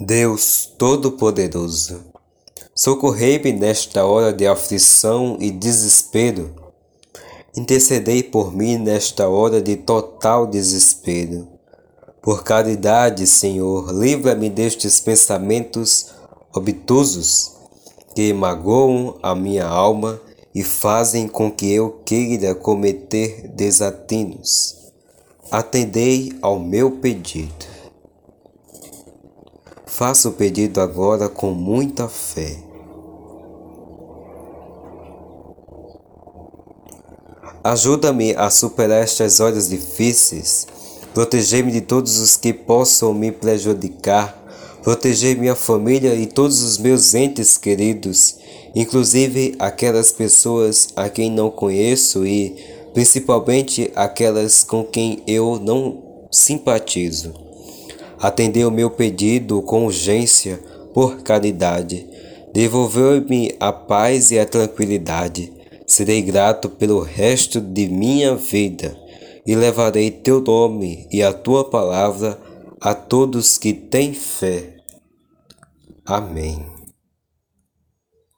Deus Todo-Poderoso, socorrei-me nesta hora de aflição e desespero. Intercedei por mim nesta hora de total desespero. Por caridade, Senhor, livra-me destes pensamentos obtusos que magoam a minha alma e fazem com que eu queira cometer desatinos. Atendei ao meu pedido. Faça o pedido agora com muita fé. Ajuda-me a superar estas horas difíceis. Proteger-me de todos os que possam me prejudicar. Proteger minha família e todos os meus entes queridos, inclusive aquelas pessoas a quem não conheço e principalmente aquelas com quem eu não simpatizo. Atendeu meu pedido com urgência, por caridade. Devolveu-me a paz e a tranquilidade. Serei grato pelo resto de minha vida e levarei teu nome e a tua palavra a todos que têm fé. Amém.